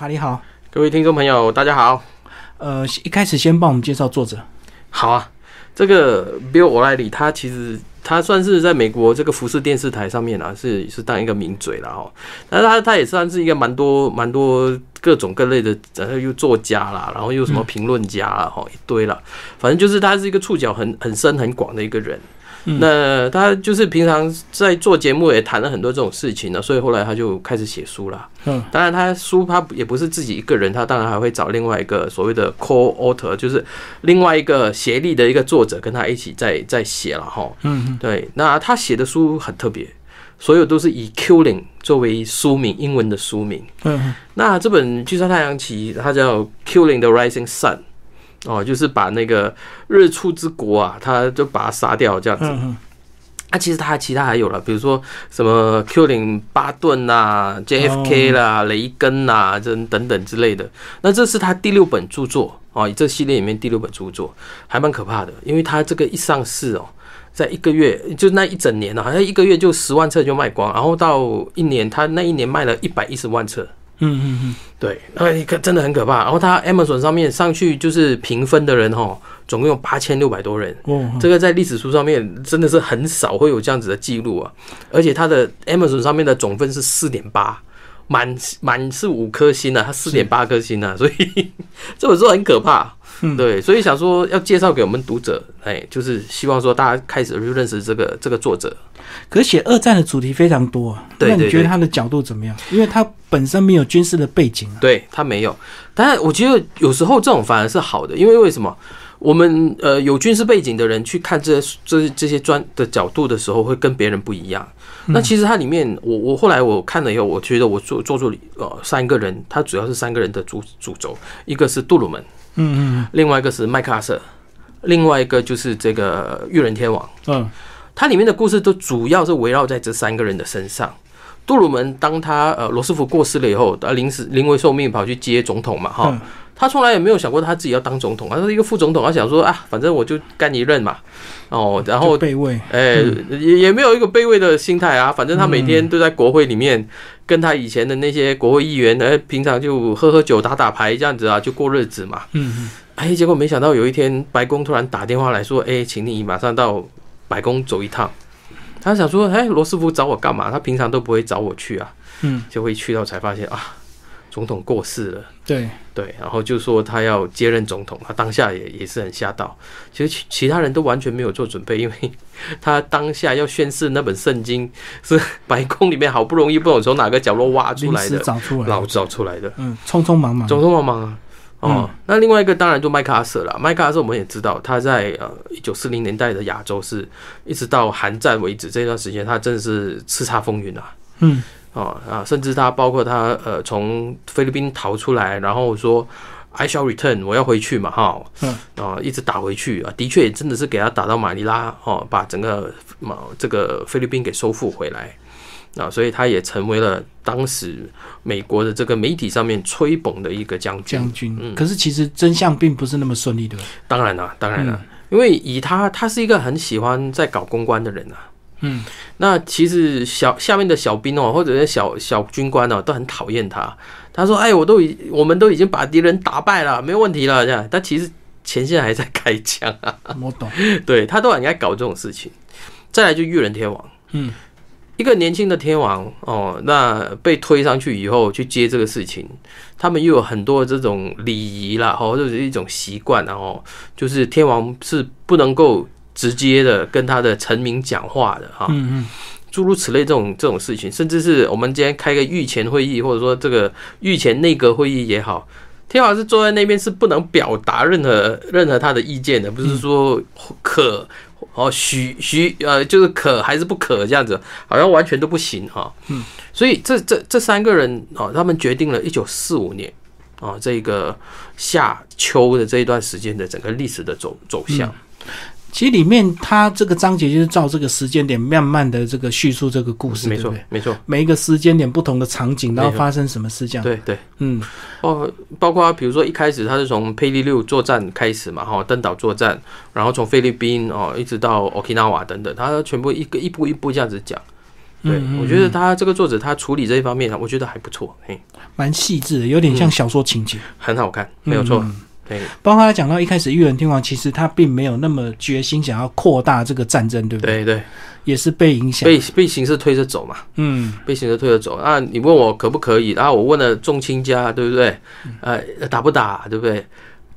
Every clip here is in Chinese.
查理好，各位听众朋友，大家好。呃，一开始先帮我们介绍作者。好啊，这个 Bill O'Reilly 他其实他算是在美国这个福斯电视台上面啊，是是当一个名嘴了哈。但是他他也算是一个蛮多蛮多各种各类的，然后又作家啦，然后又什么评论家啦，哈，一堆了。反正就是他是一个触角很很深很广的一个人。那他就是平常在做节目也谈了很多这种事情呢，所以后来他就开始写书了。嗯，当然他书他也不是自己一个人，他当然还会找另外一个所谓的 co-author，就是另外一个协力的一个作者跟他一起在在写了哈。嗯，对。那他写的书很特别，所有都是以 Killing 作为书名，英文的书名。嗯，那这本《巨杀太阳旗》它叫 Killing the Rising Sun。哦，就是把那个日出之国啊，他就把他杀掉这样子。啊，其实他其他还有了，比如说什么 Q 零巴顿呐、JFK 啦、雷根呐，这等等之类的。那这是他第六本著作哦，这系列里面第六本著作，还蛮可怕的，因为他这个一上市哦，在一个月就那一整年呢，好像一个月就十万册就卖光，然后到一年，他那一年卖了一百一十万册。嗯嗯嗯，对，那一个真的很可怕。然后他 Amazon 上面上去就是评分的人哈，总共有八千六百多人。哦，这个在历史书上面真的是很少会有这样子的记录啊。而且他的 Amazon 上面的总分是四点八，满满是五颗星啊，他四点八颗星啊，所以 这本书很可怕。对，所以想说要介绍给我们读者，哎，就是希望说大家开始就认识这个这个作者。可是写二战的主题非常多，啊那你觉得他的角度怎么样？因为他本身没有军事的背景啊。对他没有，但是我觉得有时候这种反而是好的，因为为什么？我们呃有军事背景的人去看这这这些专的角度的时候，会跟别人不一样。那其实它里面，我我后来我看了以后，我觉得我做做出呃三个人，他主要是三个人的主主轴，一个是杜鲁门。嗯嗯，另外一个是麦克阿瑟，另外一个就是这个裕仁天王。嗯，它里面的故事都主要是围绕在这三个人的身上。杜鲁门当他呃罗斯福过世了以后，他临时临危受命跑去接总统嘛，哈，他从来也没有想过他自己要当总统，他是一个副总统，他想说啊，反正我就干一任嘛，哦，然后备位，哎，也也没有一个备位的心态啊，反正他每天都在国会里面。跟他以前的那些国会议员，哎，平常就喝喝酒、打打牌这样子啊，就过日子嘛。嗯嗯。哎，结果没想到有一天，白宫突然打电话来说：“哎，请你马上到白宫走一趟。”他想说：“哎，罗斯福找我干嘛？他平常都不会找我去啊。”嗯。就会去到才发现啊。总统过世了，对对，然后就说他要接任总统，他当下也也是很吓到。其实其其他人都完全没有做准备，因为 他当下要宣誓那本圣经是白宫里面好不容易不懂从哪个角落挖出来的，找出来，老找出来的，嗯，匆匆忙忙，匆匆忙忙啊。哦，那另外一个当然就麦克阿瑟了。麦克阿瑟我们也知道，他在呃一九四零年代的亚洲是一直到韩战为止这段时间，他真的是叱咤风云啊。嗯。哦啊，甚至他包括他呃从菲律宾逃出来，然后说 I shall return，我要回去嘛哈，嗯啊一直打回去啊，的确也真的是给他打到马尼拉哦，把整个马这个菲律宾给收复回来啊，所以他也成为了当时美国的这个媒体上面吹捧的一个将军。将军，嗯，可是其实真相并不是那么顺利，对吧？当然了，当然了，因为以他，他是一个很喜欢在搞公关的人啊。嗯，那其实小下面的小兵哦，或者是小小军官哦，都很讨厌他。他说：“哎，我都已，我们都已经把敌人打败了，没有问题了。”这样，但其实前线还在开枪啊。我懂，对他都很爱搞这种事情。再来就裕仁天王，嗯，一个年轻的天王哦，那被推上去以后去接这个事情，他们又有很多这种礼仪啦，或者是一种习惯，然后就是天王是不能够。直接的跟他的臣民讲话的哈，嗯嗯，诸如此类这种这种事情，甚至是我们今天开个御前会议，或者说这个御前内阁会议也好，天皇是坐在那边是不能表达任何任何他的意见的，不是说可哦许许呃就是可还是不可这样子，好像完全都不行哈。嗯，所以这这这三个人哦，他们决定了一九四五年啊这个夏秋的这一段时间的整个历史的走走向。其实里面它这个章节就是照这个时间点慢慢的这个叙述这个故事，没错，没错。每一个时间点不同的场景，然后发生什么事，这样。对对，嗯，哦，包括比如说一开始他是从佩利六作战开始嘛，哈，登岛作战，然后从菲律宾哦一直到 Okinawa 等等，他全部一个一步一步这样子讲。对，我觉得他这个作者他处理这一方面，我觉得还不错，嘿，蛮细致的，有点像小说情节，很好看，没有错。对，包括他讲到一开始裕仁天王，其实他并没有那么决心想要扩大这个战争，对不对？对对，也是被影响，被被形势推着走嘛。嗯，被形势推着走啊！你问我可不可以？然后我问了众卿家，对不对？呃，打不打，对不对？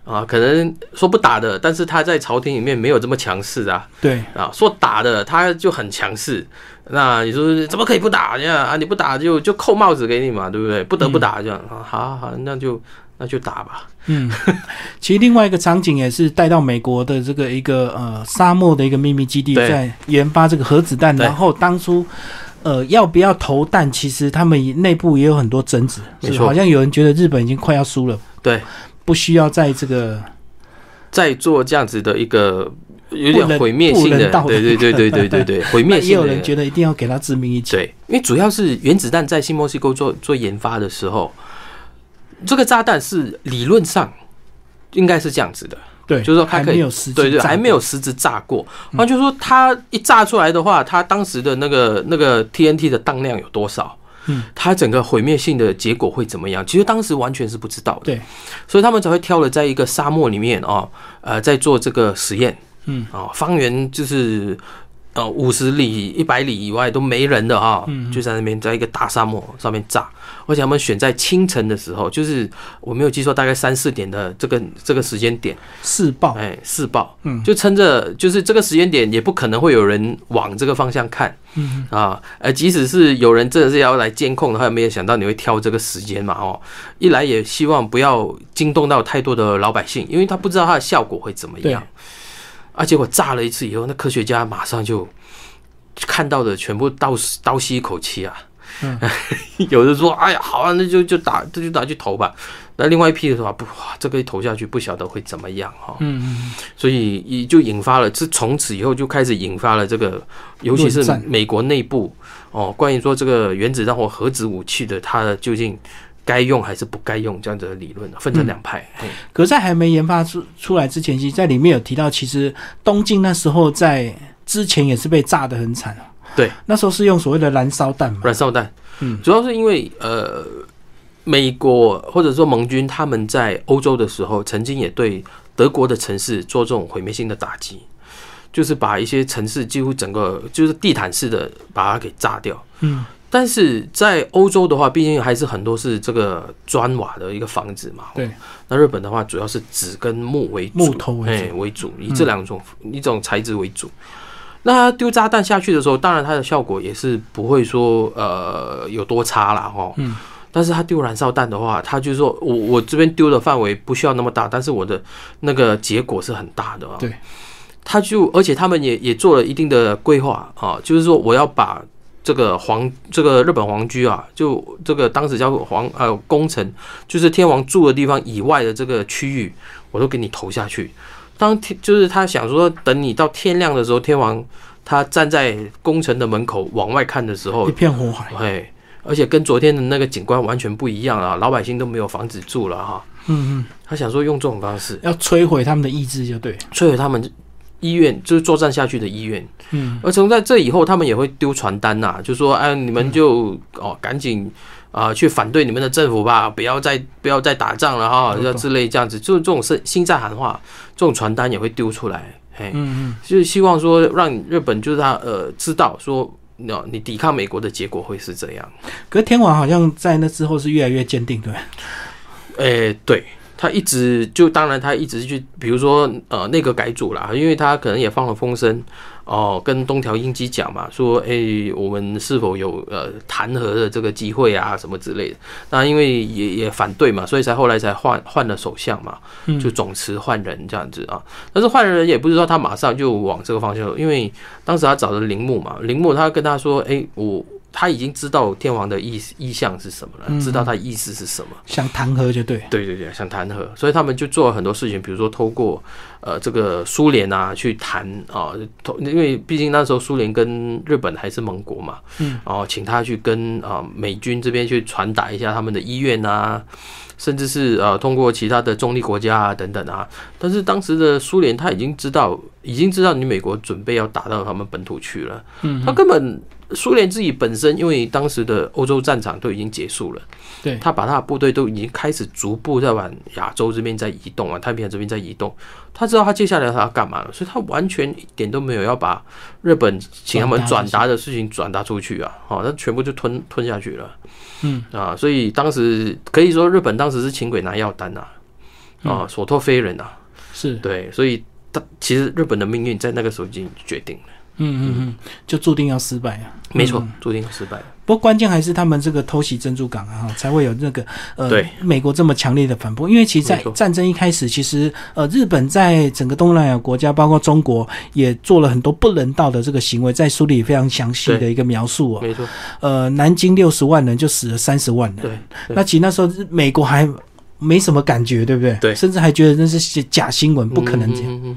啊，可能说不打的，但是他在朝廷里面没有这么强势啊。对啊，说打的他就很强势。那你说怎么可以不打呀？啊，你不打就就扣帽子给你嘛，对不对？不得不打这样啊，好好，那就。那就打吧。嗯，其实另外一个场景也是带到美国的这个一个呃沙漠的一个秘密基地，在研发这个核子弹。然后当初呃要不要投弹，其实他们内部也有很多争执。没错，好像有人觉得日本已经快要输了，对，不需要在这个再做这样子的一个有点毁灭性的，对对对对对对对，毁灭性的。也有人觉得一定要给他致命一击。对，因为主要是原子弹在新墨西哥做做研发的时候。这个炸弹是理论上应该是这样子的，对，就是说它可以，对对，还没有实质炸过。那就是说，它一炸出来的话，它当时的那个那个 TNT 的当量有多少？嗯，它整个毁灭性的结果会怎么样？其实当时完全是不知道的。对，所以他们才会挑了在一个沙漠里面哦，呃，在做这个实验。嗯，啊，方圆就是。呃，五十里、一百里以外都没人的啊，就在那边，在一个大沙漠上面炸。而且他们选在清晨的时候，就是我没有记错，大概三四点的这个这个时间点。试爆，哎，试爆，嗯，就趁着就是这个时间点，也不可能会有人往这个方向看，嗯。啊，呃，即使是有人真的是要来监控的话，没有想到你会挑这个时间嘛，哦，一来也希望不要惊动到太多的老百姓，因为他不知道它的效果会怎么样。啊！结果炸了一次以后，那科学家马上就看到的全部倒倒吸一口气啊！有的说：“哎呀，好啊，那就就打，这就打去投吧。”那另外一批的话：“不，哇，这个一投下去，不晓得会怎么样哈。”嗯嗯。所以也就引发了，这从此以后就开始引发了这个，尤其是美国内部哦，关于说这个原子弹或核子武器的，它究竟。该用还是不该用这样子的理论分成两派。可在还没研发出出来之前，其实在里面有提到，其实东京那时候在之前也是被炸得很惨对，那时候是用所谓的燃烧弹嘛。燃烧弹，嗯，主要是因为呃，美国或者说盟军他们在欧洲的时候，曾经也对德国的城市做这种毁灭性的打击，就是把一些城市几乎整个就是地毯式的把它给炸掉。嗯。但是在欧洲的话，毕竟还是很多是这个砖瓦的一个房子嘛。对。那日本的话，主要是纸跟木为主，木头为主，以这两种一种材质为主。那丢炸弹下去的时候，当然它的效果也是不会说呃有多差啦，哦。嗯。但是他丢燃烧弹的话，他就是说我我这边丢的范围不需要那么大，但是我的那个结果是很大的啊。对。他就而且他们也也做了一定的规划啊，就是说我要把。这个皇，这个日本皇居啊，就这个当时叫皇呃宫城，就是天王住的地方以外的这个区域，我都给你投下去。当天就是他想说，等你到天亮的时候，天王他站在宫城的门口往外看的时候，一片火海，哎，而且跟昨天的那个景观完全不一样啊，老百姓都没有房子住了哈。嗯嗯，他想说用这种方式。要摧毁他们的意志，就对，摧毁他们。医院就是作战下去的医院，嗯，而从在这以后，他们也会丢传单呐，就说，哎，你们就哦，赶紧啊，去反对你们的政府吧，不要再不要再打仗了哈，要之类这样子，就是这种是心在喊话，这种传单也会丢出来，嘿，嗯嗯，就是希望说让日本就是他呃知道说，你你抵抗美国的结果会是这样。可是天王好像在那之后是越来越坚定，对，哎，对。他一直就当然他一直去，比如说呃那个改组啦，因为他可能也放了风声哦，跟东条英机讲嘛，说诶我们是否有呃弹劾的这个机会啊什么之类的。那因为也也反对嘛，所以才后来才换换了首相嘛，就总辞换人这样子啊。但是换人也不是说他马上就往这个方向，因为当时他找的铃木嘛，铃木他跟他说诶我。他已经知道天皇的意意向是什么了，知道他意思是什么，想弹劾就对，对对对，想弹劾，所以他们就做了很多事情，比如说透过呃这个苏联啊去谈啊，因为毕竟那时候苏联跟日本还是盟国嘛，嗯，然后请他去跟啊美军这边去传达一下他们的意愿啊，甚至是呃通过其他的中立国家啊等等啊，但是当时的苏联他已经知道，已经知道你美国准备要打到他们本土去了，嗯，他根本。苏联自己本身，因为当时的欧洲战场都已经结束了，对他把他的部队都已经开始逐步在往亚洲这边在移动啊，太平洋这边在移动。他知道他接下来他要干嘛了，所以他完全一点都没有要把日本请他们转达的事情转达出去啊，好，他全部就吞吞下去了。嗯啊，所以当时可以说日本当时是请鬼拿药单呐，啊，所托非人呐，是对，所以他其实日本的命运在那个时候已经决定了。嗯嗯嗯，就注定要失败啊。没错，注定失败。不过关键还是他们这个偷袭珍珠港啊，才会有那个呃，对美国这么强烈的反驳。因为其实，在战争一开始，其实呃，日本在整个东南亚国家，包括中国，也做了很多不人道的这个行为，在书里非常详细的一个描述哦。没错，呃，南京六十万人就死了三十万人。对，那其实那时候美国还没什么感觉，对不对？对，甚至还觉得那是假新闻，不可能这样。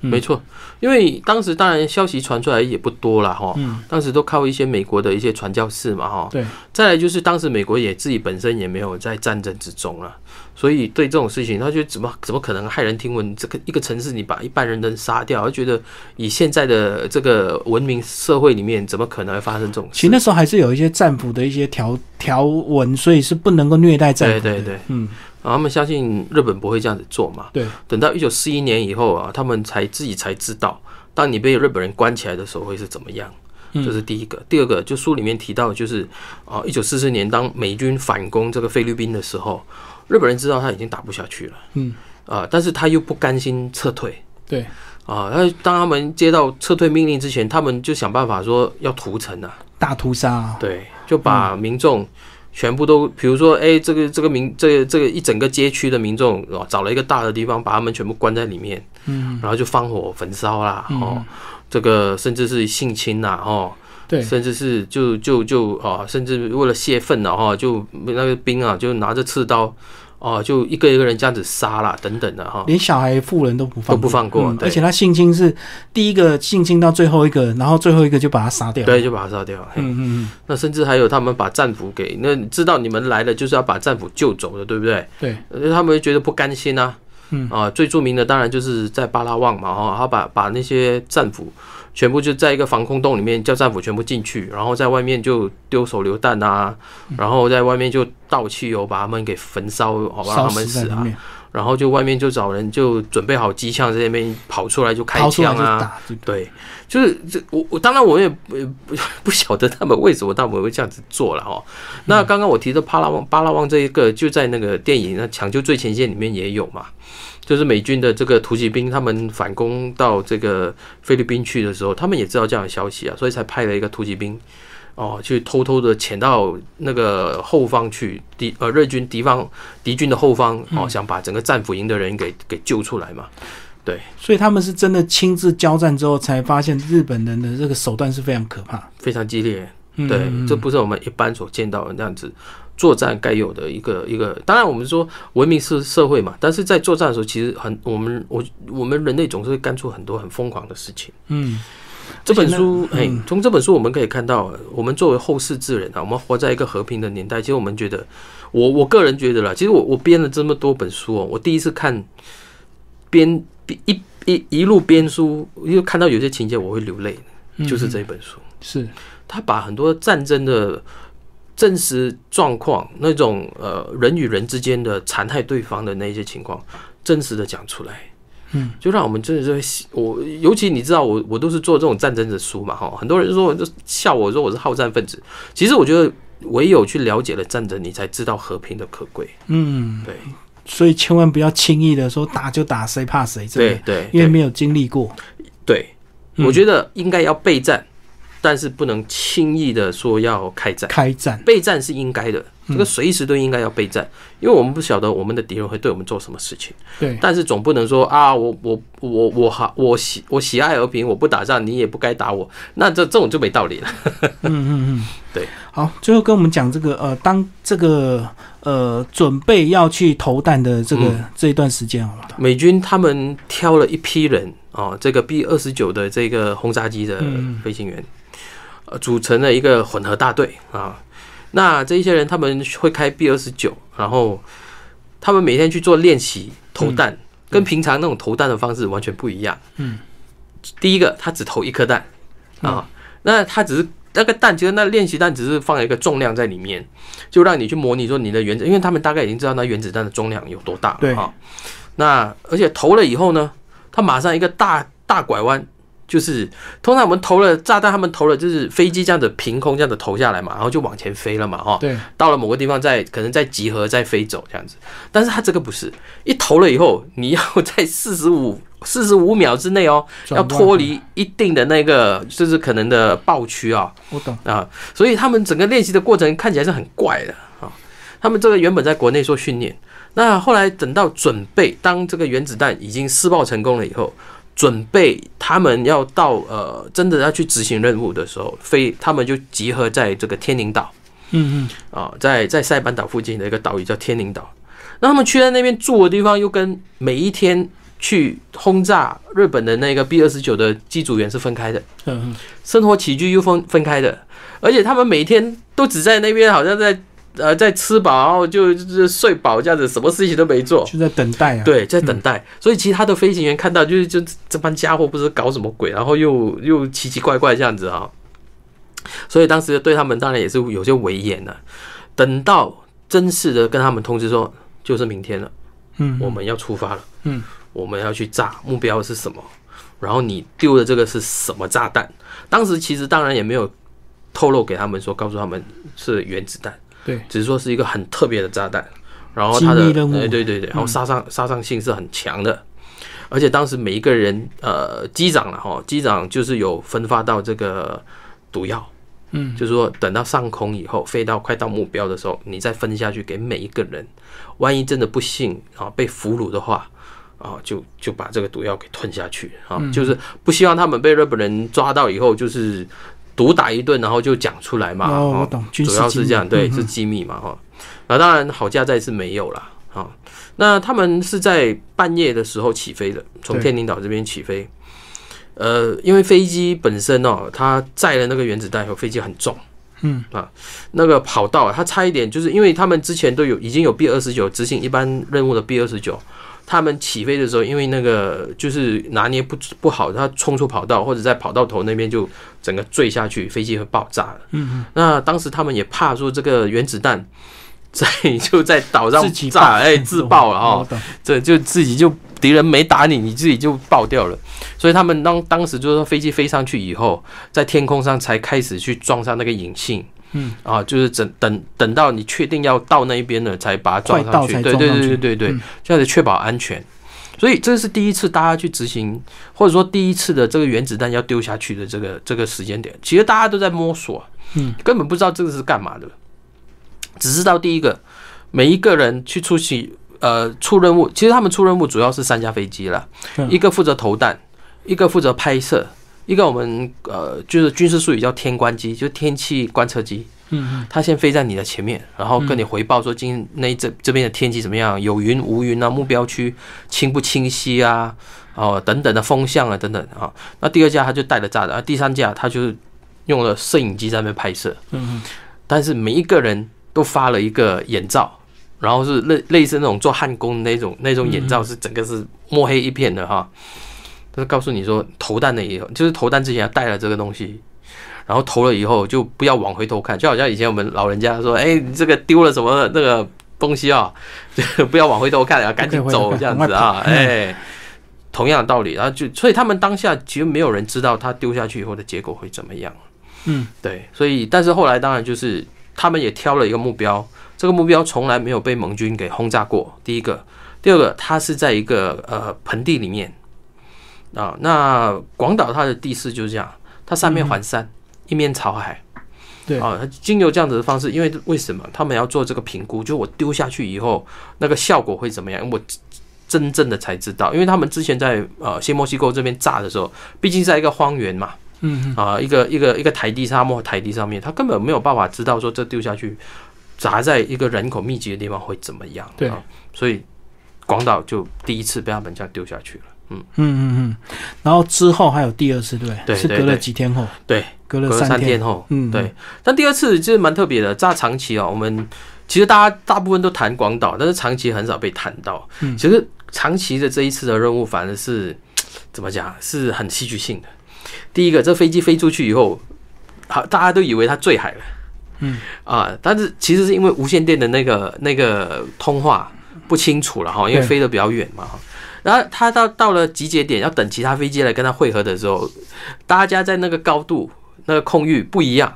没错，因为当时当然消息传出来也不多了哈，当时都靠一些美国的一些传教士嘛哈。对。再来就是当时美国也自己本身也没有在战争之中了，所以对这种事情，他觉得怎么怎么可能骇人听闻？这个一个城市你把一半人都杀掉，他觉得以现在的这个文明社会里面，怎么可能会发生这种？其实那时候还是有一些战俘的一些条条文，所以是不能够虐待战俘。对对对，嗯。他们相信日本不会这样子做嘛？对。等到一九四一年以后啊，他们才自己才知道，当你被日本人关起来的时候会是怎么样。这是第一个。第二个，就书里面提到，就是啊，一九四四年当美军反攻这个菲律宾的时候，日本人知道他已经打不下去了。嗯。啊，但是他又不甘心撤退。对。啊，那当他们接到撤退命令之前，他们就想办法说要屠城啊，大屠杀。对，就把民众。全部都，比如说，哎，这个这个民，这个这个一整个街区的民众，哦，找了一个大的地方，把他们全部关在里面，嗯，然后就放火焚烧啦，哦，这个甚至是性侵呐，哦，对，甚至是就就就啊，甚至为了泄愤了哈，就那个兵啊，就拿着刺刀。哦，就一个一个人这样子杀了，等等的哈，连小孩、妇人都不放，都不放过。而且他性侵是第一个性侵到最后一个，然后最后一个就把他杀掉。对，就把他杀掉。嗯嗯嗯。那甚至还有他们把战俘给那知道你们来了，就是要把战俘救走的，对不对？对。他们觉得不甘心啊。嗯。啊，最著名的当然就是在巴拉望嘛，哈，他把把那些战俘。全部就在一个防空洞里面，叫战俘全部进去，然后在外面就丢手榴弹啊，然后在外面就倒汽油把他们给焚烧，好吧，让他们死啊。然后就外面就找人就准备好机枪在那边跑出来就开枪啊。对，就是这我我当然我也不不不晓得他们为什么他们会这样子做了哈。那刚刚我提的巴拉望巴拉望这一个就在那个电影那抢救最前线里面也有嘛。就是美军的这个突击兵，他们反攻到这个菲律宾去的时候，他们也知道这样的消息啊，所以才派了一个突击兵，哦，去偷偷的潜到那个后方去，敌呃日军敌方敌军的后方，哦，想把整个战俘营的人给给救出来嘛。对，所以他们是真的亲自交战之后，才发现日本人的这个手段是非常可怕、非常激烈。对，这不是我们一般所见到的那样子。作战该有的一个一个，当然我们说文明是社会嘛，但是在作战的时候，其实很我们我我们人类总是会干出很多很疯狂的事情。嗯，这本书，哎，从这本书我们可以看到，我们作为后世之人啊，我们活在一个和平的年代。其实我们觉得，我我个人觉得啦，其实我我编了这么多本书哦，我第一次看编一一一路编书，又看到有些情节我会流泪，就是这一本书，是他把很多战争的。真实状况，那种呃人与人之间的残害对方的那些情况，真实的讲出来，嗯，就让我们真的是我，尤其你知道我我都是做这种战争的书嘛哈，很多人说就笑我说我是好战分子，其实我觉得唯有去了解了战争，你才知道和平的可贵，嗯，对，所以千万不要轻易的说打就打，谁怕谁，对对，因为没有经历过，对，我觉得应该要备战。但是不能轻易的说要开战，开战。备战是应该的，这个随时都应该要备战，因为我们不晓得我们的敌人会对我们做什么事情。对，但是总不能说啊，我我我我好，我喜我喜爱和平，我不打仗，你也不该打我，那这这种就没道理了。嗯嗯嗯，对。好，最后跟我们讲这个呃，当这个呃准备要去投弹的这个这一段时间好了，美军他们挑了一批人啊，这个 B 二十九的这个轰炸机的飞行员。呃，组成了一个混合大队啊。那这一些人他们会开 B 二十九，然后他们每天去做练习投弹，跟平常那种投弹的方式完全不一样。嗯，第一个他只投一颗弹啊，那他只是那个弹，其实那练习弹只是放了一个重量在里面，就让你去模拟说你的原子，因为他们大概已经知道那原子弹的重量有多大了哈。那而且投了以后呢，他马上一个大大拐弯。就是通常我们投了炸弹，他们投了就是飞机这样子凭空这样子投下来嘛，然后就往前飞了嘛，哈。对。到了某个地方再可能再集合再飞走这样子，但是它这个不是一投了以后，你要在 四十五四十五秒之内哦，要脱离一定的那个就是可能的爆区啊。我懂啊，所以他们整个练习的过程看起来是很怪的啊。他们这个原本在国内做训练，那后来等到准备当这个原子弹已经试爆成功了以后。准备他们要到呃，真的要去执行任务的时候，飞他们就集合在这个天宁岛，嗯嗯，啊，在在塞班岛附近的一个岛屿叫天宁岛。那他们去在那边住的地方，又跟每一天去轰炸日本的那个 B 二十九的机组员是分开的，嗯嗯，生活起居又分分开的，而且他们每天都只在那边，好像在。呃，在吃饱，然后就就是睡饱这样子，什么事情都没做，就在等待啊。对，在等待。所以其他的飞行员看到，就是就这帮家伙不知搞什么鬼，然后又又奇奇怪怪这样子啊。所以当时对他们当然也是有些威严了。等到正式的跟他们通知说，就是明天了，嗯，我们要出发了，嗯，我们要去炸，目标是什么？然后你丢的这个是什么炸弹？当时其实当然也没有透露给他们说，告诉他们是原子弹。对，只是说是一个很特别的炸弹，然后它的哎对对对，然后杀伤杀伤性是很强的，而且当时每一个人呃机长了哈，机长就是有分发到这个毒药，嗯，就是说等到上空以后飞到快到目标的时候，你再分下去给每一个人，万一真的不幸啊被俘虏的话啊，就就把这个毒药给吞下去啊，就是不希望他们被日本人抓到以后就是。毒打一顿，然后就讲出来嘛。哦，我懂，主要是这样，对，是机密嘛，哈。那当然，好家在是没有了，啊。那他们是在半夜的时候起飞的，从天宁岛这边起飞。呃，因为飞机本身哦，它载了那个原子弹，和飞机很重，嗯啊，那个跑道啊它差一点，就是因为他们之前都有已经有 B 二十九执行一般任务的 B 二十九。他们起飞的时候，因为那个就是拿捏不不好，他冲出跑道或者在跑道头那边就整个坠下去，飞机会爆炸了。嗯那当时他们也怕说这个原子弹在就在岛上炸，哎，自爆了哈。这就自己就敌人没打你，你自己就爆掉了。所以他们当当时就是说飞机飞上去以后，在天空上才开始去装上那个引信。嗯啊，就是等等等到你确定要到那一边了，才把它装上去。对对对对对对，这样子确保安全。所以这是第一次大家去执行，或者说第一次的这个原子弹要丢下去的这个这个时间点，其实大家都在摸索，嗯，根本不知道这个是干嘛的，只知道第一个每一个人去出席呃出任务，其实他们出任务主要是三架飞机了，一个负责投弹，一个负责拍摄。一个我们呃，就是军事术语叫天观机，就是天气观测机。嗯嗯，它先飞在你的前面，然后跟你回报说今那这这边的天气怎么样，有云无云啊，目标区清不清晰啊，哦等等的风向啊等等啊。那第二架它就带了炸弹，第三架它就用了摄影机在那边拍摄。嗯嗯，但是每一个人都发了一个眼罩，然后是类类似那种做焊工那种那种眼罩，是整个是墨黑一片的哈。就告诉你说，投弹的以后，就是投弹之前要带了这个东西，然后投了以后就不要往回头看，就好像以前我们老人家说，哎，你这个丢了什么那个东西啊，不要往回头看，要赶紧走这样子啊，哎，同样的道理，然后就所以他们当下其实没有人知道他丢下去以后的结果会怎么样，嗯，对，所以但是后来当然就是他们也挑了一个目标，这个目标从来没有被盟军给轰炸过，第一个，第二个，它是在一个呃盆地里面。啊，那广岛它的地势就是这样，它三面环山，一面朝海。对啊，经由这样子的方式，因为为什么他们要做这个评估？就我丢下去以后，那个效果会怎么样？我真正的才知道，因为他们之前在呃新墨西哥这边炸的时候，毕竟在一个荒原嘛，嗯啊，一个一个一个台地沙漠台地上面，他根本没有办法知道说这丢下去砸在一个人口密集的地方会怎么样。对，所以广岛就第一次被他们这样丢下去了。嗯嗯嗯嗯，然后之后还有第二次，对，对，是隔了几天后，对，隔了三天后，嗯，对。但第二次就是蛮特别的，炸长崎哦，我们其实大家大部分都谈广岛，但是长崎很少被谈到。嗯，其实长崎的这一次的任务反而是怎么讲，是很戏剧性的。第一个，这飞机飞出去以后，好，大家都以为它坠海了。嗯啊，但是其实是因为无线电的那个那个通话不清楚了哈，因为飞得比较远嘛哈。然后他到到了集结点，要等其他飞机来跟他汇合的时候，大家在那个高度、那个空域不一样，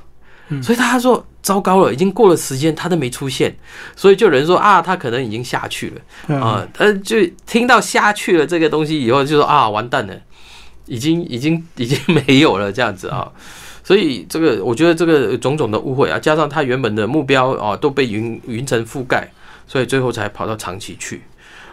所以大家说糟糕了，已经过了时间，他都没出现，所以就有人说啊，他可能已经下去了啊。呃，就听到下去了这个东西以后，就说啊，完蛋了，已经已经已经没有了这样子啊。所以这个我觉得这个种种的误会啊，加上他原本的目标啊都被云云层覆盖，所以最后才跑到长崎去。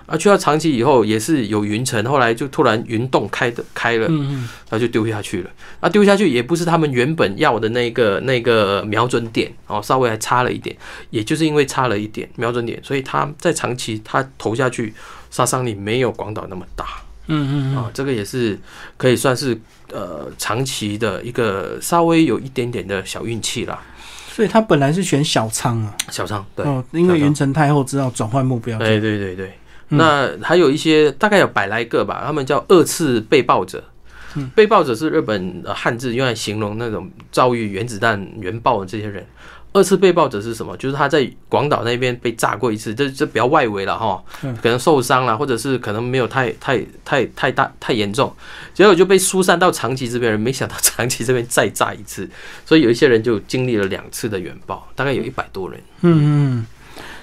啊，去到长崎以后也是有云层，后来就突然云洞开的开了，嗯嗯，然后就丢下去了。那丢下去也不是他们原本要的那个那个瞄准点哦，稍微还差了一点。也就是因为差了一点瞄准点，所以他在长崎他投下去杀伤力没有广岛那么大。嗯嗯啊，这个也是可以算是呃长期的一个稍微有一点点的小运气啦。所以他本来是选小仓啊，小仓对，哦，因为云城太后知道转换目标。对，对对对。那还有一些大概有百来个吧，他们叫二次被爆者。被爆者是日本汉字用来形容那种遭遇原子弹原爆的这些人。二次被爆者是什么？就是他在广岛那边被炸过一次，这这比较外围了哈，可能受伤了，或者是可能没有太太太太大太严重，结果就被疏散到长崎这边人，没想到长崎这边再炸一次，所以有一些人就经历了两次的原爆，大概有一百多人。嗯嗯，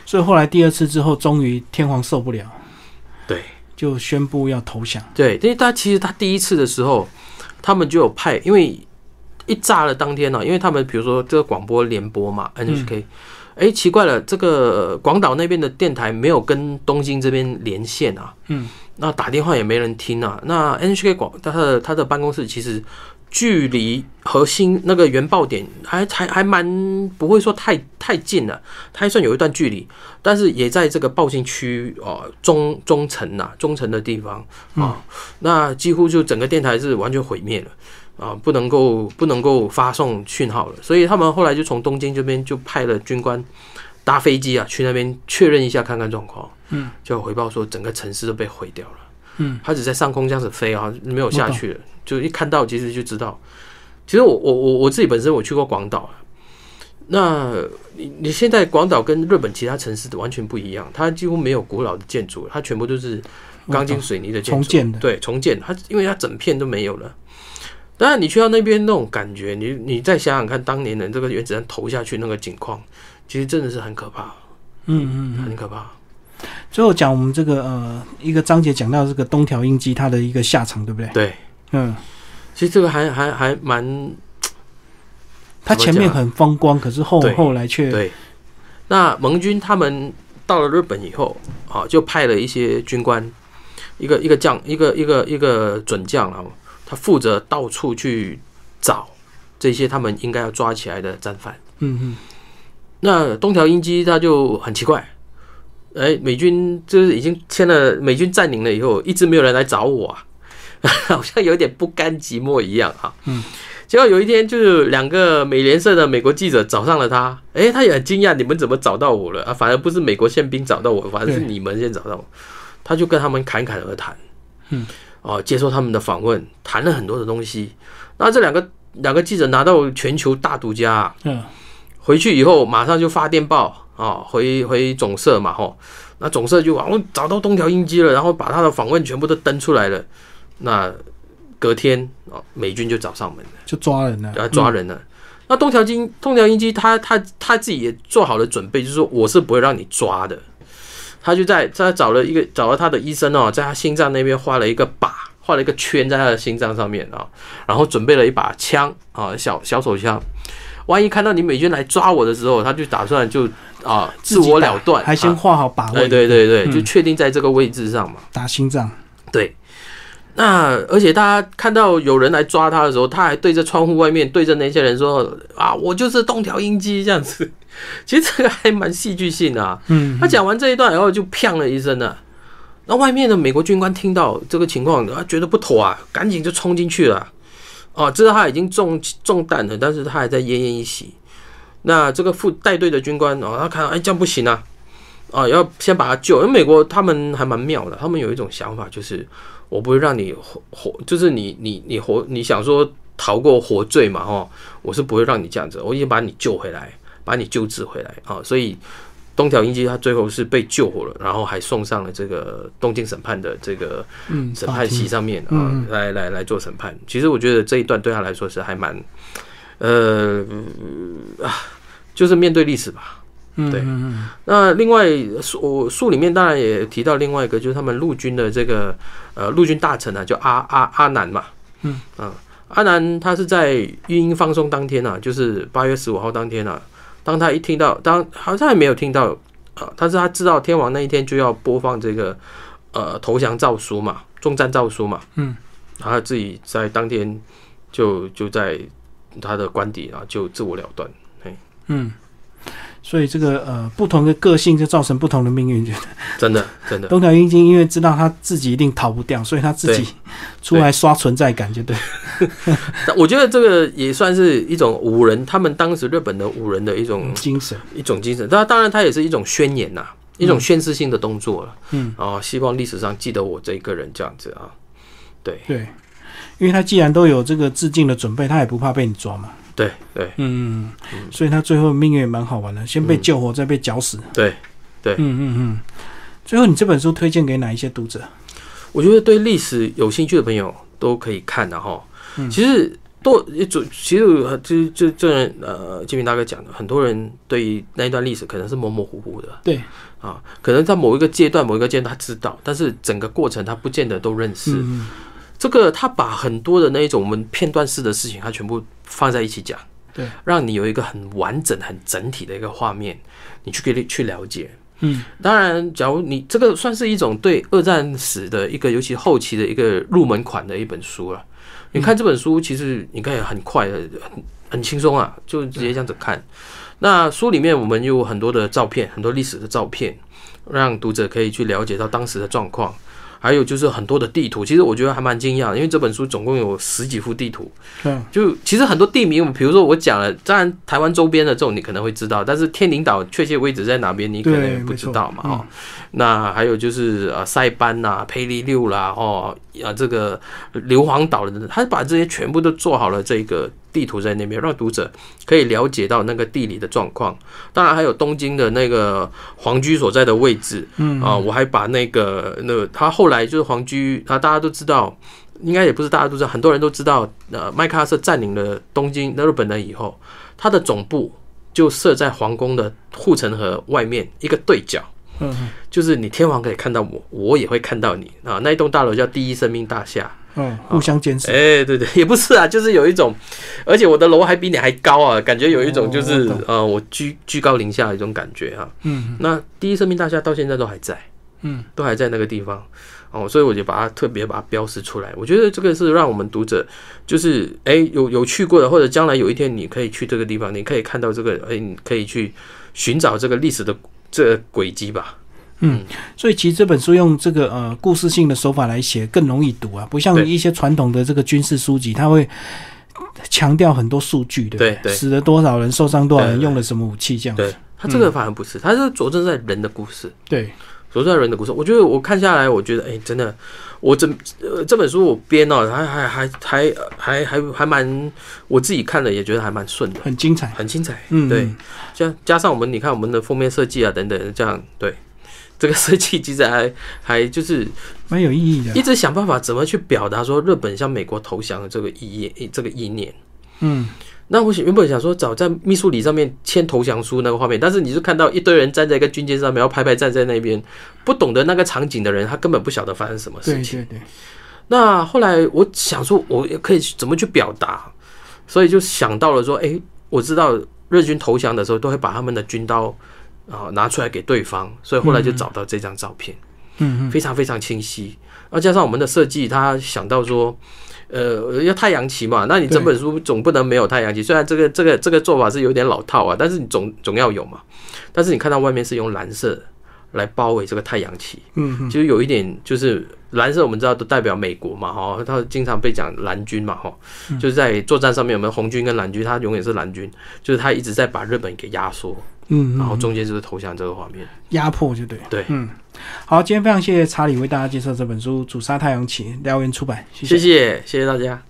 所以后来第二次之后，终于天皇受不了，对，就宣布要投降。对，因为他其实他第一次的时候，他们就有派，因为。一炸了当天呢，因为他们比如说这个广播联播嘛，NHK，哎，奇怪了，这个广岛那边的电台没有跟东京这边连线啊，嗯，那打电话也没人听啊，那 NHK 广他的他的办公室其实距离核心那个原爆点还还还蛮不会说太太近了，它还算有一段距离，但是也在这个爆心区啊中中层呐中层的地方啊，那几乎就整个电台是完全毁灭了。啊，不能够不能够发送讯号了，所以他们后来就从东京这边就派了军官搭飞机啊，去那边确认一下看看状况。嗯，就回报说整个城市都被毁掉了。嗯，它只在上空这样子飞啊，没有下去了，就一看到其实就知道。其实我我我我自己本身我去过广岛，那你你现在广岛跟日本其他城市完全不一样，它几乎没有古老的建筑，它全部都是钢筋水泥的建筑，重建的。对，重建它，因为它整片都没有了。当然，你去到那边那种感觉，你你再想想看，当年的这个原子弹投下去那个景况，其实真的是很可怕。嗯嗯，很可怕。最后讲我们这个呃一个章节讲到这个东条英机他的一个下场，对不对？对，嗯，其实这个还还还蛮，他前面很风光，可是后后来却对。那盟军他们到了日本以后，啊，就派了一些军官，一个一个将，一个一个一个准将啊。他负责到处去找这些他们应该要抓起来的战犯。嗯嗯。那东条英机他就很奇怪，哎，美军就是已经签了，美军占领了以后，一直没有人来找我啊，好像有点不甘寂寞一样啊。嗯。结果有一天，就是两个美联社的美国记者找上了他，哎，他也很惊讶，你们怎么找到我了啊？反而不是美国宪兵找到我，反而是你们先找到我。他就跟他们侃侃而谈。嗯。哦，接受他们的访问，谈了很多的东西。那这两个两个记者拿到全球大独家，嗯，回去以后马上就发电报啊，回回总社嘛，吼，那总社就我找到东条英机了，然后把他的访问全部都登出来了。那隔天啊，美军就找上门了，就抓人了，要抓人了。那东条金东条英机他他他自己也做好了准备，就是说我是不会让你抓的。他就在他找了一个找了他的医生哦，在他心脏那边画了一个靶，画了一个圈在他的心脏上面啊，然后准备了一把枪啊，小小手枪，万一看到你美军来抓我的时候，他就打算就啊自我了断，还先画好靶位，对对对，就确定在这个位置上嘛，打心脏，对。那而且大家看到有人来抓他的时候，他还对着窗户外面对着那些人说啊，我就是东条英机这样子。其实这个还蛮戏剧性的，嗯，他讲完这一段以后就砰了一声呢，那外面的美国军官听到这个情况，他觉得不妥啊，赶紧就冲进去了，哦，知道他已经中中弹了，但是他还在奄奄一息。那这个副带队的军官哦，他看到哎这样不行啊，啊要先把他救，因为美国他们还蛮妙的，他们有一种想法就是我不会让你活活，就是你你你活你想说逃过活罪嘛，哦，我是不会让你这样子，我已经把你救回来，把你救治回来啊，所以东条英机他最后是被救活了，然后还送上了这个东京审判的这个审判席上面啊，来来来做审判。其实我觉得这一段对他来说是还蛮，呃啊，就是面对历史吧。对，那另外书书里面当然也提到另外一个，就是他们陆军的这个呃陆军大臣啊，叫阿阿阿南嘛，嗯。啊，阿南他是在育婴放松当天啊，就是八月十五号当天啊，当他一听到，当好像也没有听到啊，但是他知道天王那一天就要播放这个呃投降诏书嘛，中战诏书嘛，嗯，然后自己在当天就就在他的官邸啊就自我了断，嘿，嗯。所以这个呃，不同的个性就造成不同的命运，真的真的。东条英机因为知道他自己一定逃不掉，所以他自己出来刷存在感，就对。我觉得这个也算是一种武人，他们当时日本的武人的一种精神，一种精神。当当然，他也是一种宣言呐，一种宣示性的动作了。嗯，哦，希望历史上记得我这一个人这样子啊。对对，因为他既然都有这个致敬的准备，他也不怕被你抓嘛。对对，嗯嗯，所以他最后命运也蛮好玩的，先被救活，再被绞死。对对，嗯嗯嗯。最后，你这本书推荐给哪一些读者？我觉得对历史有兴趣的朋友都可以看的哈。其实多一种，其实就就这呃，金明大哥讲的，很多人对于那一段历史可能是模模糊糊的。对啊，可能在某一个阶段、某一个阶段他知道，但是整个过程他不见得都认识。这个他把很多的那一种我们片段式的事情，他全部放在一起讲，对，让你有一个很完整、很整体的一个画面，你去可以去了解。嗯，当然，假如你这个算是一种对二战史的一个，尤其后期的一个入门款的一本书了。你看这本书，其实你可以很快的、很很轻松啊，就直接这样子看。那书里面我们有很多的照片，很多历史的照片，让读者可以去了解到当时的状况。还有就是很多的地图，其实我觉得还蛮惊讶，因为这本书总共有十几幅地图。嗯，就其实很多地名，比如说我讲了，当然台湾周边的这种你可能会知道，但是天灵岛确切位置在哪边，你可能不知道嘛。哦，那还有就是呃塞班呐、佩利六啦，哦啊这个硫磺岛的，他把这些全部都做好了这个。地图在那边，让读者可以了解到那个地理的状况。当然还有东京的那个皇居所在的位置。嗯啊，我还把那个那他后来就是皇居啊，大家都知道，应该也不是大家都知道，很多人都知道。呃，麦克阿瑟占领了东京那日本人以后，他的总部就设在皇宫的护城河外面一个对角。嗯，就是你天皇可以看到我，我也会看到你啊。那一栋大楼叫第一生命大厦。嗯，互相监视。哎，对对，也不是啊，就是有一种，而且我的楼还比你还高啊，感觉有一种就是呃，我居居高临下的一种感觉啊。嗯，那第一生命大厦到现在都还在，嗯，都还在那个地方哦，所以我就把它特别把它标识出来。我觉得这个是让我们读者就是哎有有去过的，或者将来有一天你可以去这个地方，你可以看到这个，哎，你可以去寻找这个历史的这轨迹吧。嗯，所以其实这本书用这个呃故事性的手法来写更容易读啊，不像一些传统的这个军事书籍，它会强调很多数据，对不对？死了多少人，受伤多少人，用了什么武器这样子。他这个反而不是，他是着重在人的故事。对，着重在人的故事。我觉得我看下来，我觉得哎，真的，我这呃这本书我编哦，还还还还还还还蛮，我自己看了也觉得还蛮顺的，很精彩，很精彩。嗯，对，加加上我们你看我们的封面设计啊等等，这样对。这个设计其实还 还就是蛮有意义的，一直想办法怎么去表达说日本向美国投降的这个意义这个意念。嗯，那我原本想说早在密书里上面签投降书那个画面，但是你就看到一堆人站在一个军舰上面，要排排站在那边，不懂得那个场景的人，他根本不晓得发生什么事情。对对对。那后来我想说，我可以怎么去表达，所以就想到了说，哎，我知道日军投降的时候都会把他们的军刀。啊，拿出来给对方，所以后来就找到这张照片，嗯，非常非常清晰。而加上我们的设计，他想到说，呃，要太阳旗嘛，那你整本书总不能没有太阳旗。虽然这个这个这个做法是有点老套啊，但是你总总要有嘛。但是你看到外面是用蓝色来包围这个太阳旗，嗯，其实有一点就是蓝色，我们知道都代表美国嘛，哈，它经常被讲蓝军嘛，哈，就是在作战上面有没有红军跟蓝军，它永远是蓝军，就是他一直在把日本给压缩。嗯，然后中间就是投降这个画面，压迫就对。对，嗯，好，今天非常谢谢查理为大家介绍这本书《主杀太阳旗》，辽源出版，谢谢，谢谢大家。